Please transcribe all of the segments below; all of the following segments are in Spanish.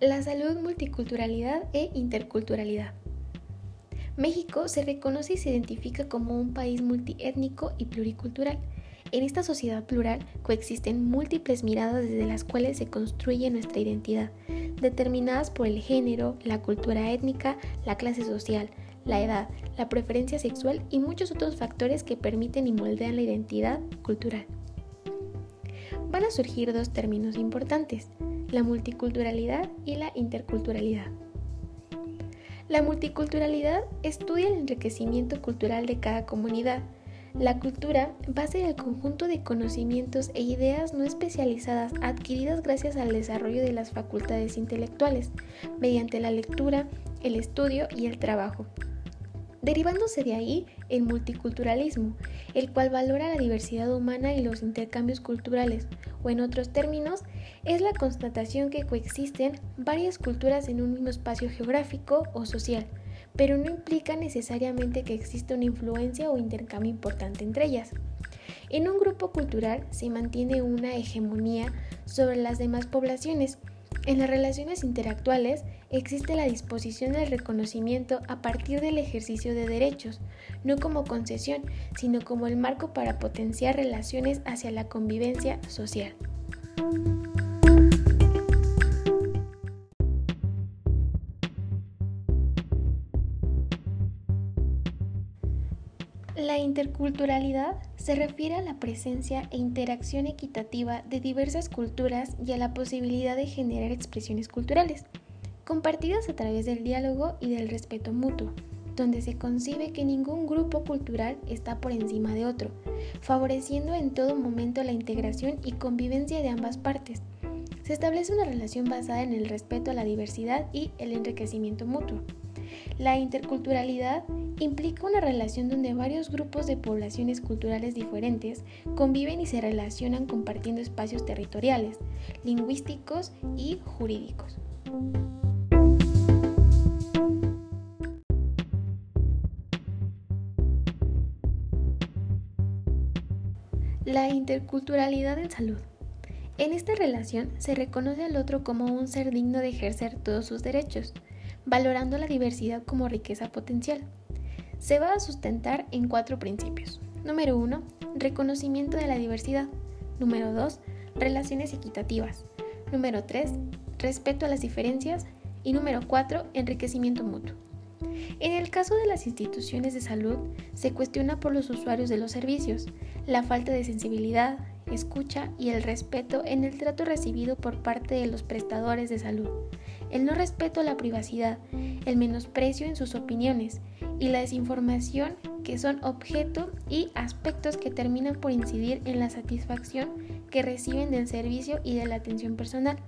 La salud, multiculturalidad e interculturalidad. México se reconoce y se identifica como un país multiétnico y pluricultural. En esta sociedad plural coexisten múltiples miradas desde las cuales se construye nuestra identidad, determinadas por el género, la cultura étnica, la clase social, la edad, la preferencia sexual y muchos otros factores que permiten y moldean la identidad cultural. Van a surgir dos términos importantes, la multiculturalidad y la interculturalidad. La multiculturalidad estudia el enriquecimiento cultural de cada comunidad. La cultura va a ser el conjunto de conocimientos e ideas no especializadas adquiridas gracias al desarrollo de las facultades intelectuales, mediante la lectura, el estudio y el trabajo derivándose de ahí el multiculturalismo, el cual valora la diversidad humana y los intercambios culturales, o en otros términos, es la constatación que coexisten varias culturas en un mismo espacio geográfico o social, pero no implica necesariamente que exista una influencia o intercambio importante entre ellas. En un grupo cultural se mantiene una hegemonía sobre las demás poblaciones, en las relaciones interactuales existe la disposición del reconocimiento a partir del ejercicio de derechos, no como concesión, sino como el marco para potenciar relaciones hacia la convivencia social. La interculturalidad se refiere a la presencia e interacción equitativa de diversas culturas y a la posibilidad de generar expresiones culturales, compartidas a través del diálogo y del respeto mutuo, donde se concibe que ningún grupo cultural está por encima de otro, favoreciendo en todo momento la integración y convivencia de ambas partes. Se establece una relación basada en el respeto a la diversidad y el enriquecimiento mutuo. La interculturalidad implica una relación donde varios grupos de poblaciones culturales diferentes conviven y se relacionan compartiendo espacios territoriales, lingüísticos y jurídicos. La interculturalidad en salud. En esta relación se reconoce al otro como un ser digno de ejercer todos sus derechos, valorando la diversidad como riqueza potencial. Se va a sustentar en cuatro principios. Número 1. Reconocimiento de la diversidad. Número 2. Relaciones equitativas. Número 3. Respeto a las diferencias. Y número 4. Enriquecimiento mutuo. En el caso de las instituciones de salud, se cuestiona por los usuarios de los servicios la falta de sensibilidad, escucha y el respeto en el trato recibido por parte de los prestadores de salud, el no respeto a la privacidad, el menosprecio en sus opiniones y la desinformación que son objeto y aspectos que terminan por incidir en la satisfacción que reciben del servicio y de la atención personal.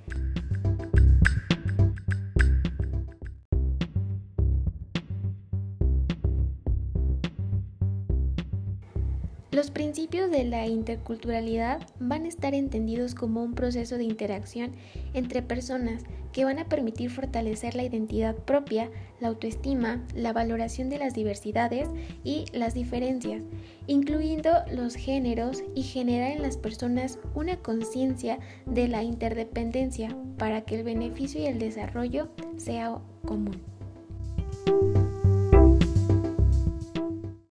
Los principios de la interculturalidad van a estar entendidos como un proceso de interacción entre personas que van a permitir fortalecer la identidad propia, la autoestima, la valoración de las diversidades y las diferencias, incluyendo los géneros y generar en las personas una conciencia de la interdependencia para que el beneficio y el desarrollo sea común.